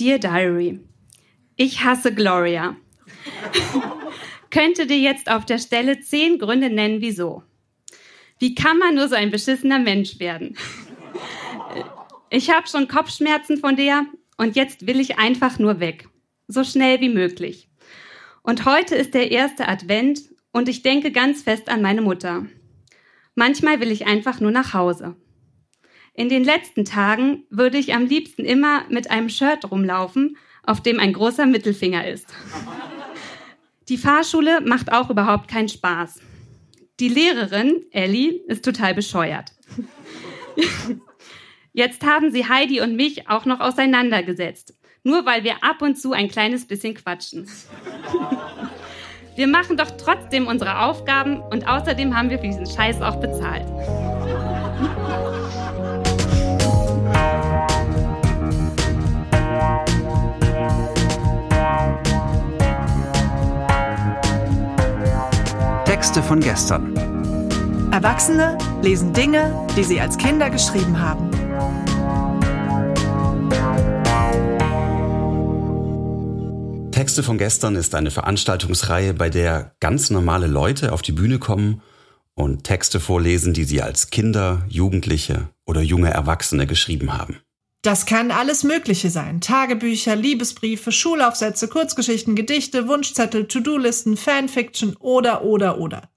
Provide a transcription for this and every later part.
Dear Diary, ich hasse Gloria. Könnte dir jetzt auf der Stelle zehn Gründe nennen, wieso. Wie kann man nur so ein beschissener Mensch werden? Ich habe schon Kopfschmerzen von der und jetzt will ich einfach nur weg. So schnell wie möglich. Und heute ist der erste Advent und ich denke ganz fest an meine Mutter. Manchmal will ich einfach nur nach Hause. In den letzten Tagen würde ich am liebsten immer mit einem Shirt rumlaufen, auf dem ein großer Mittelfinger ist. Die Fahrschule macht auch überhaupt keinen Spaß. Die Lehrerin, Ellie, ist total bescheuert. Jetzt haben sie Heidi und mich auch noch auseinandergesetzt, nur weil wir ab und zu ein kleines bisschen quatschen. Wir machen doch trotzdem unsere Aufgaben und außerdem haben wir für diesen Scheiß auch bezahlt. Texte von gestern. Erwachsene lesen Dinge, die sie als Kinder geschrieben haben. Texte von gestern ist eine Veranstaltungsreihe, bei der ganz normale Leute auf die Bühne kommen und Texte vorlesen, die sie als Kinder, Jugendliche oder junge Erwachsene geschrieben haben. Das kann alles Mögliche sein. Tagebücher, Liebesbriefe, Schulaufsätze, Kurzgeschichten, Gedichte, Wunschzettel, To-Do-Listen, Fanfiction oder, oder, oder.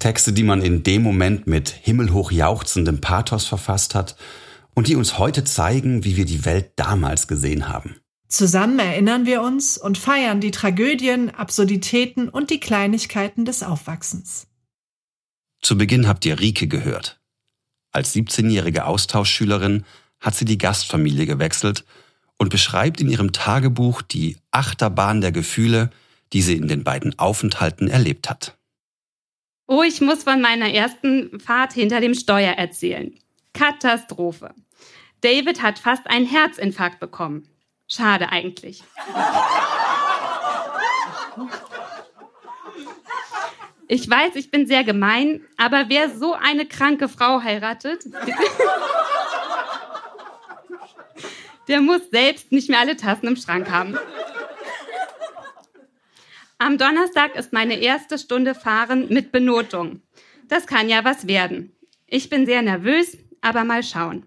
Texte, die man in dem Moment mit himmelhoch jauchzendem Pathos verfasst hat und die uns heute zeigen, wie wir die Welt damals gesehen haben. Zusammen erinnern wir uns und feiern die Tragödien, Absurditäten und die Kleinigkeiten des Aufwachsens. Zu Beginn habt ihr Rike gehört. Als 17-jährige Austauschschülerin hat sie die Gastfamilie gewechselt und beschreibt in ihrem Tagebuch die Achterbahn der Gefühle, die sie in den beiden Aufenthalten erlebt hat. Oh, ich muss von meiner ersten Fahrt hinter dem Steuer erzählen. Katastrophe. David hat fast einen Herzinfarkt bekommen. Schade eigentlich. Ich weiß, ich bin sehr gemein, aber wer so eine kranke Frau heiratet, der muss selbst nicht mehr alle Tassen im Schrank haben. Am Donnerstag ist meine erste Stunde Fahren mit Benotung. Das kann ja was werden. Ich bin sehr nervös, aber mal schauen.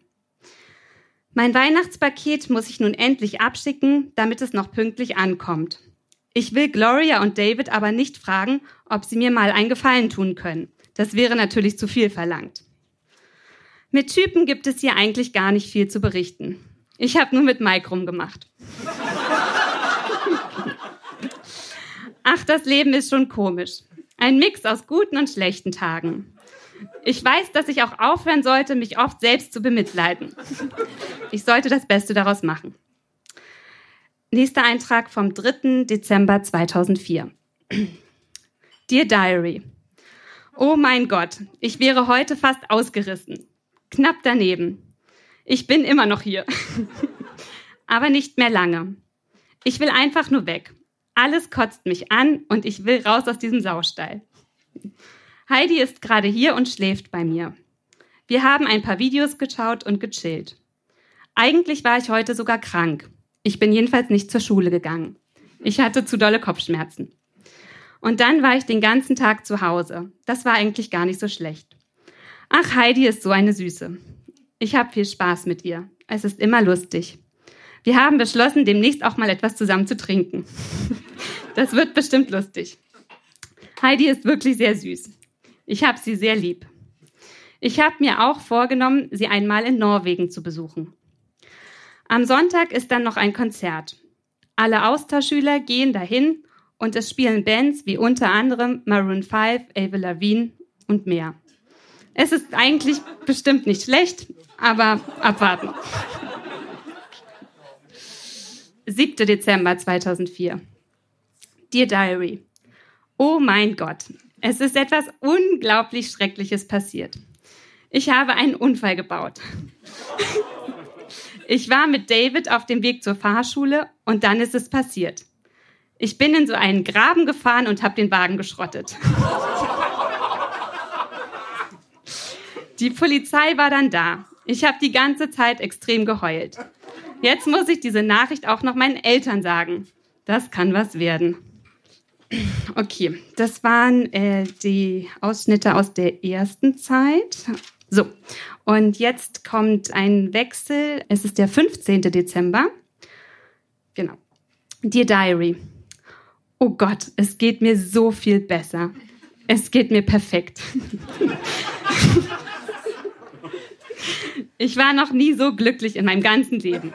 Mein Weihnachtspaket muss ich nun endlich abschicken, damit es noch pünktlich ankommt. Ich will Gloria und David aber nicht fragen, ob sie mir mal einen Gefallen tun können. Das wäre natürlich zu viel verlangt. Mit Typen gibt es hier eigentlich gar nicht viel zu berichten. Ich habe nur mit Mike rumgemacht. Ach, das Leben ist schon komisch. Ein Mix aus guten und schlechten Tagen. Ich weiß, dass ich auch aufhören sollte, mich oft selbst zu bemitleiden. Ich sollte das Beste daraus machen. Nächster Eintrag vom 3. Dezember 2004. Dear Diary. Oh mein Gott, ich wäre heute fast ausgerissen. Knapp daneben. Ich bin immer noch hier. Aber nicht mehr lange. Ich will einfach nur weg. Alles kotzt mich an und ich will raus aus diesem Saustall. Heidi ist gerade hier und schläft bei mir. Wir haben ein paar Videos geschaut und gechillt. Eigentlich war ich heute sogar krank. Ich bin jedenfalls nicht zur Schule gegangen. Ich hatte zu dolle Kopfschmerzen. Und dann war ich den ganzen Tag zu Hause. Das war eigentlich gar nicht so schlecht. Ach, Heidi ist so eine Süße. Ich habe viel Spaß mit ihr. Es ist immer lustig. Wir haben beschlossen, demnächst auch mal etwas zusammen zu trinken. Das wird bestimmt lustig. Heidi ist wirklich sehr süß. Ich habe sie sehr lieb. Ich habe mir auch vorgenommen, sie einmal in Norwegen zu besuchen. Am Sonntag ist dann noch ein Konzert. Alle Austauschschüler gehen dahin und es spielen Bands wie unter anderem Maroon 5, Avril Lavigne und mehr. Es ist eigentlich bestimmt nicht schlecht, aber abwarten. 7. Dezember 2004. Dear Diary. Oh mein Gott, es ist etwas unglaublich Schreckliches passiert. Ich habe einen Unfall gebaut. Ich war mit David auf dem Weg zur Fahrschule und dann ist es passiert. Ich bin in so einen Graben gefahren und habe den Wagen geschrottet. Die Polizei war dann da. Ich habe die ganze Zeit extrem geheult. Jetzt muss ich diese Nachricht auch noch meinen Eltern sagen. Das kann was werden. Okay, das waren äh, die Ausschnitte aus der ersten Zeit. So, und jetzt kommt ein Wechsel. Es ist der 15. Dezember. Genau. Dear Diary. Oh Gott, es geht mir so viel besser. Es geht mir perfekt. Ich war noch nie so glücklich in meinem ganzen Leben.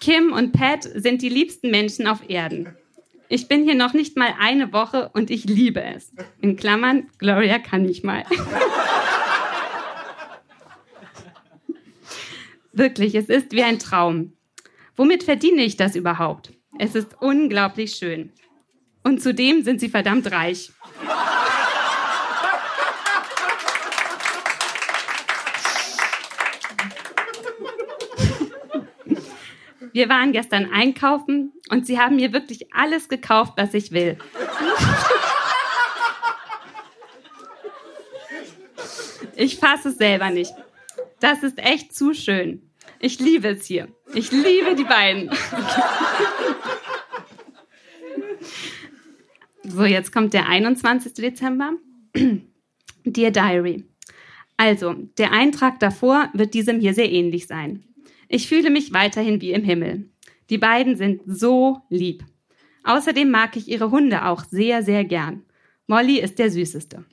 Kim und Pat sind die liebsten Menschen auf Erden. Ich bin hier noch nicht mal eine Woche und ich liebe es. In Klammern, Gloria kann nicht mal. Wirklich, es ist wie ein Traum. Womit verdiene ich das überhaupt? Es ist unglaublich schön. Und zudem sind sie verdammt reich. Wir waren gestern einkaufen und sie haben mir wirklich alles gekauft, was ich will. Ich fasse es selber nicht. Das ist echt zu schön. Ich liebe es hier. Ich liebe die beiden. So, jetzt kommt der 21. Dezember. Dear Diary. Also, der Eintrag davor wird diesem hier sehr ähnlich sein. Ich fühle mich weiterhin wie im Himmel. Die beiden sind so lieb. Außerdem mag ich ihre Hunde auch sehr, sehr gern. Molly ist der süßeste.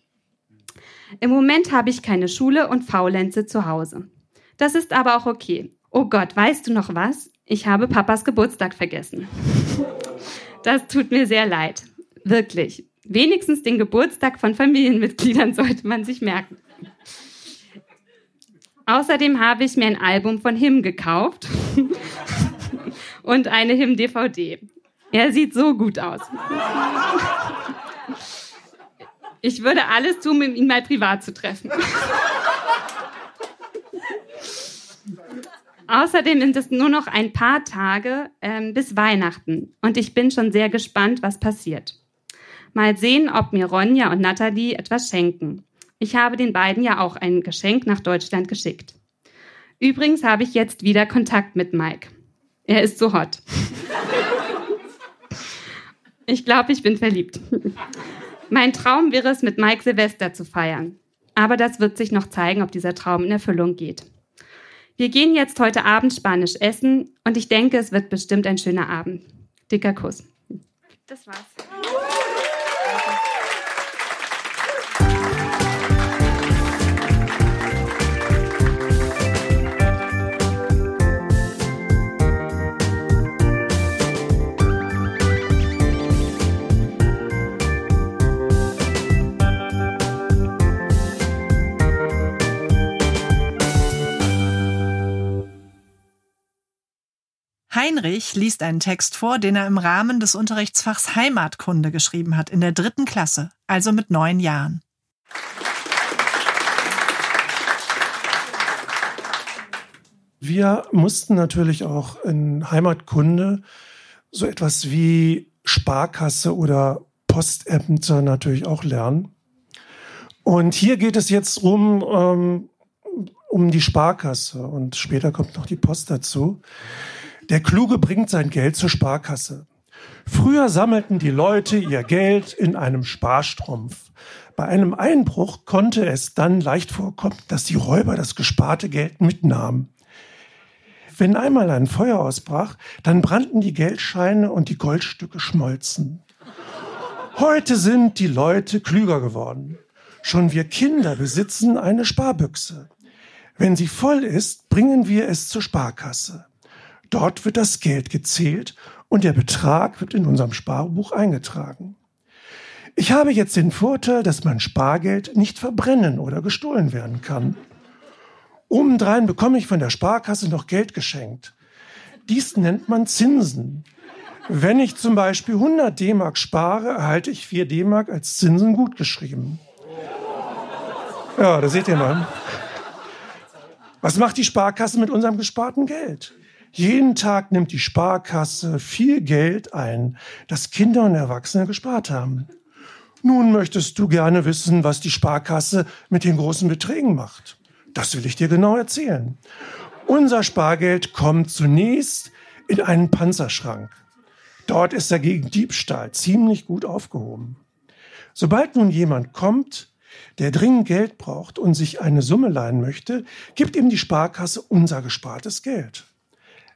Im Moment habe ich keine Schule und Faulenze zu Hause. Das ist aber auch okay. Oh Gott, weißt du noch was? Ich habe Papas Geburtstag vergessen. Das tut mir sehr leid. Wirklich. Wenigstens den Geburtstag von Familienmitgliedern sollte man sich merken. Außerdem habe ich mir ein Album von Him gekauft und eine Him-DVD. Er sieht so gut aus. Ich würde alles tun, um ihn mal privat zu treffen. Außerdem sind es nur noch ein paar Tage ähm, bis Weihnachten und ich bin schon sehr gespannt, was passiert. Mal sehen, ob mir Ronja und Nathalie etwas schenken. Ich habe den beiden ja auch ein Geschenk nach Deutschland geschickt. Übrigens habe ich jetzt wieder Kontakt mit Mike. Er ist so hot. Ich glaube, ich bin verliebt. Mein Traum wäre es, mit Mike Silvester zu feiern. Aber das wird sich noch zeigen, ob dieser Traum in Erfüllung geht. Wir gehen jetzt heute Abend Spanisch essen und ich denke, es wird bestimmt ein schöner Abend. Dicker Kuss. Das war's. Heinrich liest einen Text vor, den er im Rahmen des Unterrichtsfachs Heimatkunde geschrieben hat, in der dritten Klasse, also mit neun Jahren. Wir mussten natürlich auch in Heimatkunde so etwas wie Sparkasse oder Postämter natürlich auch lernen. Und hier geht es jetzt um, ähm, um die Sparkasse und später kommt noch die Post dazu. Der Kluge bringt sein Geld zur Sparkasse. Früher sammelten die Leute ihr Geld in einem Sparstrumpf. Bei einem Einbruch konnte es dann leicht vorkommen, dass die Räuber das gesparte Geld mitnahmen. Wenn einmal ein Feuer ausbrach, dann brannten die Geldscheine und die Goldstücke schmolzen. Heute sind die Leute klüger geworden. Schon wir Kinder besitzen eine Sparbüchse. Wenn sie voll ist, bringen wir es zur Sparkasse. Dort wird das Geld gezählt und der Betrag wird in unserem Sparbuch eingetragen. Ich habe jetzt den Vorteil, dass mein Spargeld nicht verbrennen oder gestohlen werden kann. Obendrein bekomme ich von der Sparkasse noch Geld geschenkt. Dies nennt man Zinsen. Wenn ich zum Beispiel 100 D-Mark spare, erhalte ich 4 D-Mark als Zinsen gutgeschrieben. Ja, da seht ihr mal. Was macht die Sparkasse mit unserem gesparten Geld? Jeden Tag nimmt die Sparkasse viel Geld ein, das Kinder und Erwachsene gespart haben. Nun möchtest du gerne wissen, was die Sparkasse mit den großen Beträgen macht. Das will ich dir genau erzählen. Unser Spargeld kommt zunächst in einen Panzerschrank. Dort ist er gegen Diebstahl ziemlich gut aufgehoben. Sobald nun jemand kommt, der dringend Geld braucht und sich eine Summe leihen möchte, gibt ihm die Sparkasse unser gespartes Geld.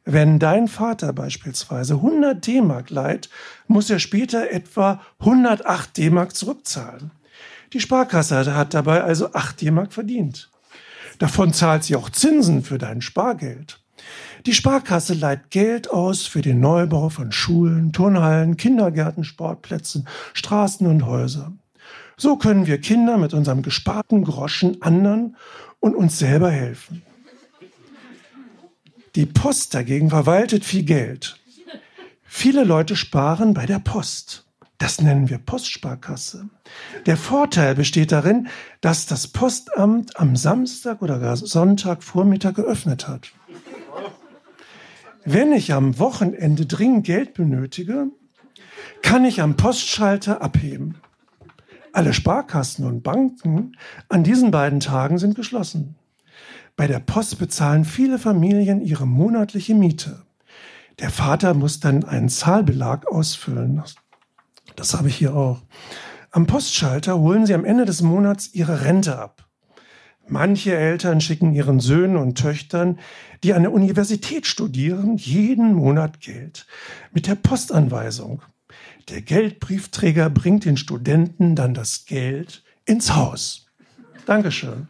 Wenn dein Vater beispielsweise 100 D-Mark leiht, muss er später etwa 108 D-Mark zurückzahlen. Die Sparkasse hat dabei also 8 D-Mark verdient. Davon zahlt sie auch Zinsen für dein Spargeld. Die Sparkasse leiht Geld aus für den Neubau von Schulen, Turnhallen, Kindergärten, Sportplätzen, Straßen und Häusern. So können wir Kinder mit unserem gesparten Groschen anderen und uns selber helfen. Die Post dagegen verwaltet viel Geld. Viele Leute sparen bei der Post. Das nennen wir Postsparkasse. Der Vorteil besteht darin, dass das Postamt am Samstag oder Sonntag Vormittag geöffnet hat. Wenn ich am Wochenende dringend Geld benötige, kann ich am Postschalter abheben. Alle Sparkassen und Banken an diesen beiden Tagen sind geschlossen. Bei der Post bezahlen viele Familien ihre monatliche Miete. Der Vater muss dann einen Zahlbelag ausfüllen. Das habe ich hier auch. Am Postschalter holen sie am Ende des Monats ihre Rente ab. Manche Eltern schicken ihren Söhnen und Töchtern, die an der Universität studieren, jeden Monat Geld mit der Postanweisung. Der Geldbriefträger bringt den Studenten dann das Geld ins Haus. Dankeschön.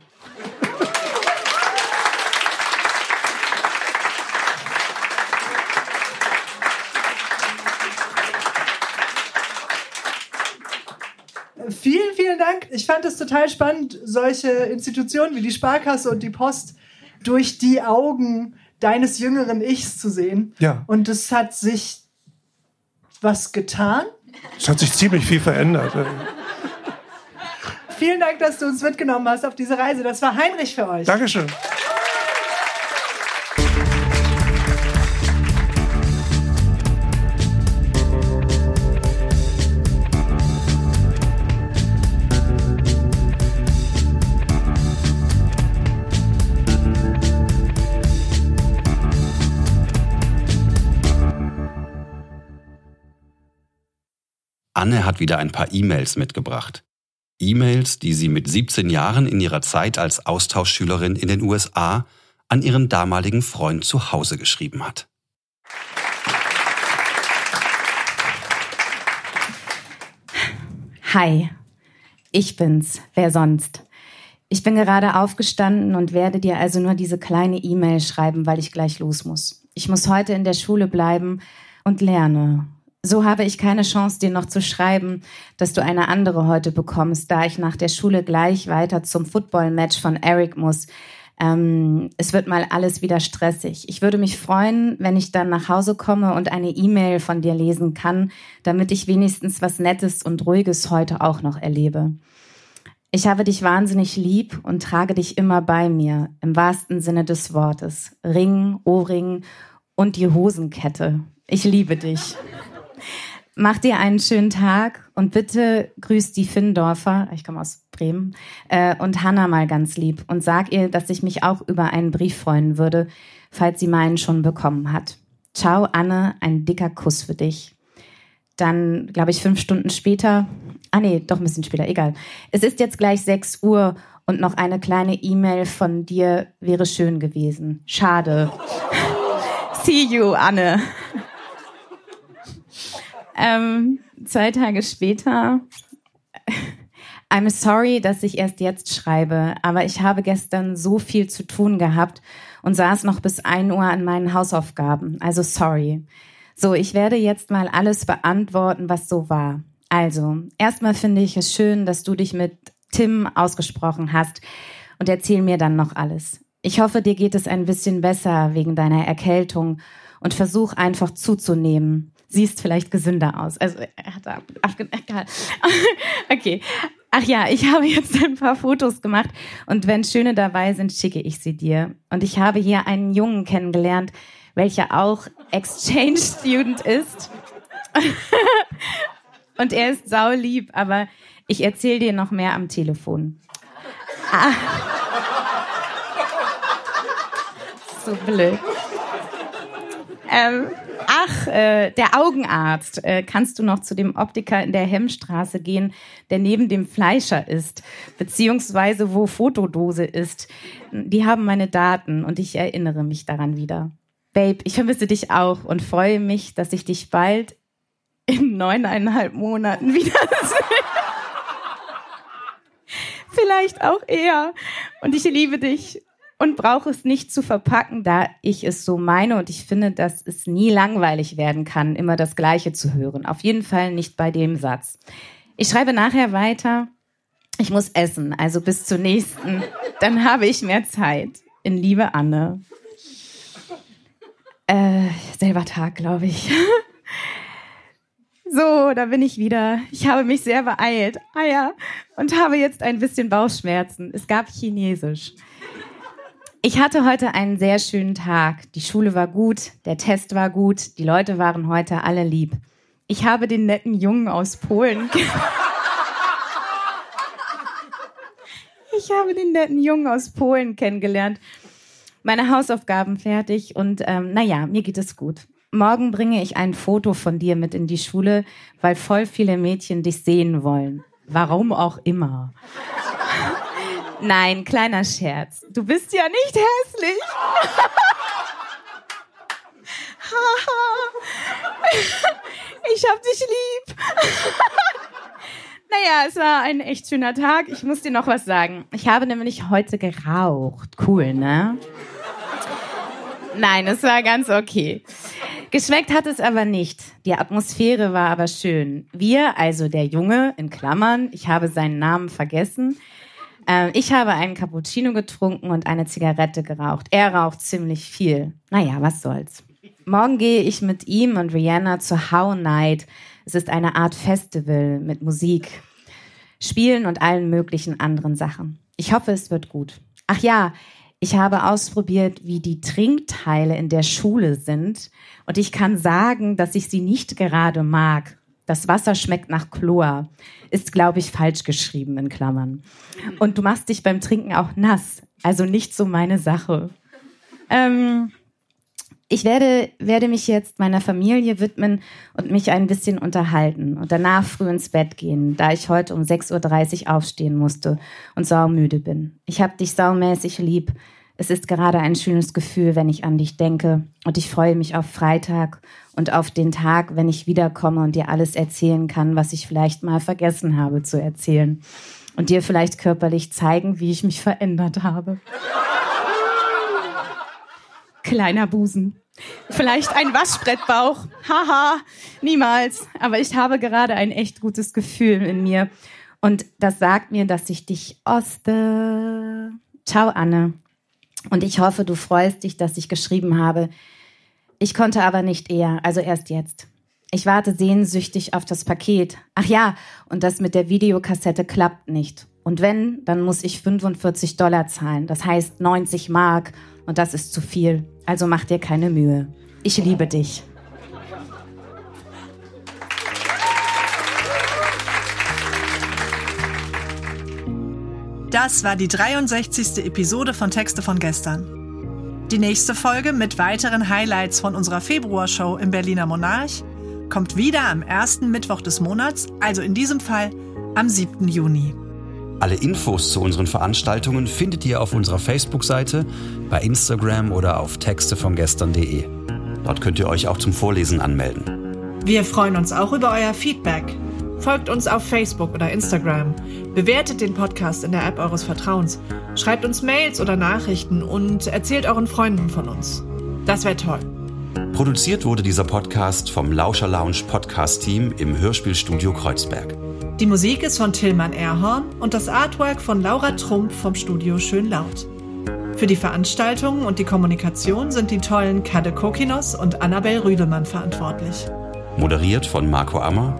Vielen, vielen Dank. Ich fand es total spannend, solche Institutionen wie die Sparkasse und die Post durch die Augen deines jüngeren Ichs zu sehen. Ja. Und es hat sich was getan. Es hat sich ziemlich viel verändert. Vielen Dank, dass du uns mitgenommen hast auf diese Reise. Das war Heinrich für euch. Dankeschön. Anne hat wieder ein paar E-Mails mitgebracht. E-Mails, die sie mit 17 Jahren in ihrer Zeit als Austauschschülerin in den USA an ihren damaligen Freund zu Hause geschrieben hat. Hi, ich bin's, wer sonst? Ich bin gerade aufgestanden und werde dir also nur diese kleine E-Mail schreiben, weil ich gleich los muss. Ich muss heute in der Schule bleiben und lerne so habe ich keine Chance, dir noch zu schreiben, dass du eine andere heute bekommst, da ich nach der Schule gleich weiter zum Football-Match von Eric muss. Ähm, es wird mal alles wieder stressig. Ich würde mich freuen, wenn ich dann nach Hause komme und eine E-Mail von dir lesen kann, damit ich wenigstens was Nettes und Ruhiges heute auch noch erlebe. Ich habe dich wahnsinnig lieb und trage dich immer bei mir, im wahrsten Sinne des Wortes. Ring, Ohrring und die Hosenkette. Ich liebe dich. Mach dir einen schönen Tag und bitte grüß die Finndorfer, ich komme aus Bremen, äh, und Hanna mal ganz lieb und sag ihr, dass ich mich auch über einen Brief freuen würde, falls sie meinen schon bekommen hat. Ciao, Anne, ein dicker Kuss für dich. Dann, glaube ich, fünf Stunden später, ah nee, doch ein bisschen später, egal. Es ist jetzt gleich sechs Uhr und noch eine kleine E-Mail von dir wäre schön gewesen. Schade. See you, Anne. Ähm, zwei Tage später. I'm sorry, dass ich erst jetzt schreibe, aber ich habe gestern so viel zu tun gehabt und saß noch bis ein Uhr an meinen Hausaufgaben. Also sorry. So, ich werde jetzt mal alles beantworten, was so war. Also, erstmal finde ich es schön, dass du dich mit Tim ausgesprochen hast und erzähl mir dann noch alles. Ich hoffe, dir geht es ein bisschen besser wegen deiner Erkältung und versuch einfach zuzunehmen siehst vielleicht gesünder aus. Also er hat da egal. okay. Ach ja, ich habe jetzt ein paar Fotos gemacht und wenn schöne dabei sind, schicke ich sie dir. Und ich habe hier einen Jungen kennengelernt, welcher auch Exchange Student ist. und er ist saulieb, aber Ich erzähle dir noch mehr am Telefon. Ah. So blöd. Ähm, ach, äh, der Augenarzt. Äh, kannst du noch zu dem Optiker in der Hemmstraße gehen, der neben dem Fleischer ist, beziehungsweise wo Fotodose ist? Die haben meine Daten und ich erinnere mich daran wieder. Babe, ich vermisse dich auch und freue mich, dass ich dich bald in neuneinhalb Monaten wiedersehe. Vielleicht auch eher. Und ich liebe dich und brauche es nicht zu verpacken, da ich es so meine und ich finde, dass es nie langweilig werden kann, immer das Gleiche zu hören. Auf jeden Fall nicht bei dem Satz. Ich schreibe nachher weiter. Ich muss essen, also bis zur nächsten. Dann habe ich mehr Zeit. In Liebe Anne. Äh, selber Tag, glaube ich. So, da bin ich wieder. Ich habe mich sehr beeilt. Ah ja. Und habe jetzt ein bisschen Bauchschmerzen. Es gab Chinesisch. Ich hatte heute einen sehr schönen Tag. Die Schule war gut, der Test war gut, die Leute waren heute alle lieb. Ich habe den netten Jungen aus Polen. ich habe den netten Jungen aus Polen kennengelernt. Meine Hausaufgaben fertig und ähm, naja, mir geht es gut. Morgen bringe ich ein Foto von dir mit in die Schule, weil voll viele Mädchen dich sehen wollen. Warum auch immer. Nein, kleiner Scherz. Du bist ja nicht hässlich. ich hab dich lieb. naja, es war ein echt schöner Tag. Ich muss dir noch was sagen. Ich habe nämlich heute geraucht. Cool, ne? Nein, es war ganz okay. Geschmeckt hat es aber nicht. Die Atmosphäre war aber schön. Wir, also der Junge, in Klammern, ich habe seinen Namen vergessen, äh, ich habe einen Cappuccino getrunken und eine Zigarette geraucht. Er raucht ziemlich viel. Naja, was soll's. Morgen gehe ich mit ihm und Rihanna zur How Night. Es ist eine Art Festival mit Musik, Spielen und allen möglichen anderen Sachen. Ich hoffe, es wird gut. Ach ja, ich habe ausprobiert, wie die Trinkteile in der Schule sind und ich kann sagen, dass ich sie nicht gerade mag. Das Wasser schmeckt nach Chlor. Ist, glaube ich, falsch geschrieben in Klammern. Und du machst dich beim Trinken auch nass. Also nicht so meine Sache. Ähm, ich werde, werde mich jetzt meiner Familie widmen und mich ein bisschen unterhalten und danach früh ins Bett gehen, da ich heute um 6.30 Uhr aufstehen musste und saumüde bin. Ich hab dich saumäßig lieb. Es ist gerade ein schönes Gefühl, wenn ich an dich denke und ich freue mich auf Freitag und auf den Tag, wenn ich wiederkomme und dir alles erzählen kann, was ich vielleicht mal vergessen habe zu erzählen und dir vielleicht körperlich zeigen, wie ich mich verändert habe kleiner Busen. Vielleicht ein Waschbrettbauch. Haha, niemals. Aber ich habe gerade ein echt gutes Gefühl in mir. Und das sagt mir, dass ich dich oste. Ciao, Anne. Und ich hoffe, du freust dich, dass ich geschrieben habe. Ich konnte aber nicht eher, also erst jetzt. Ich warte sehnsüchtig auf das Paket. Ach ja, und das mit der Videokassette klappt nicht. Und wenn, dann muss ich 45 Dollar zahlen. Das heißt 90 Mark. Und das ist zu viel. Also mach dir keine Mühe. Ich liebe dich. Das war die 63. Episode von Texte von gestern. Die nächste Folge mit weiteren Highlights von unserer Februarshow im Berliner Monarch kommt wieder am ersten Mittwoch des Monats, also in diesem Fall am 7. Juni. Alle Infos zu unseren Veranstaltungen findet ihr auf unserer Facebook-Seite, bei Instagram oder auf textevongestern.de. Dort könnt ihr euch auch zum Vorlesen anmelden. Wir freuen uns auch über euer Feedback. Folgt uns auf Facebook oder Instagram. Bewertet den Podcast in der App eures Vertrauens. Schreibt uns Mails oder Nachrichten und erzählt euren Freunden von uns. Das wäre toll. Produziert wurde dieser Podcast vom Lauscher Lounge Podcast Team im Hörspielstudio Kreuzberg. Die Musik ist von Tillmann Erhorn und das Artwork von Laura Trump vom Studio Schönlaut. Für die Veranstaltungen und die Kommunikation sind die tollen Kade Kokinos und Annabel Rüdemann verantwortlich. Moderiert von Marco Ammer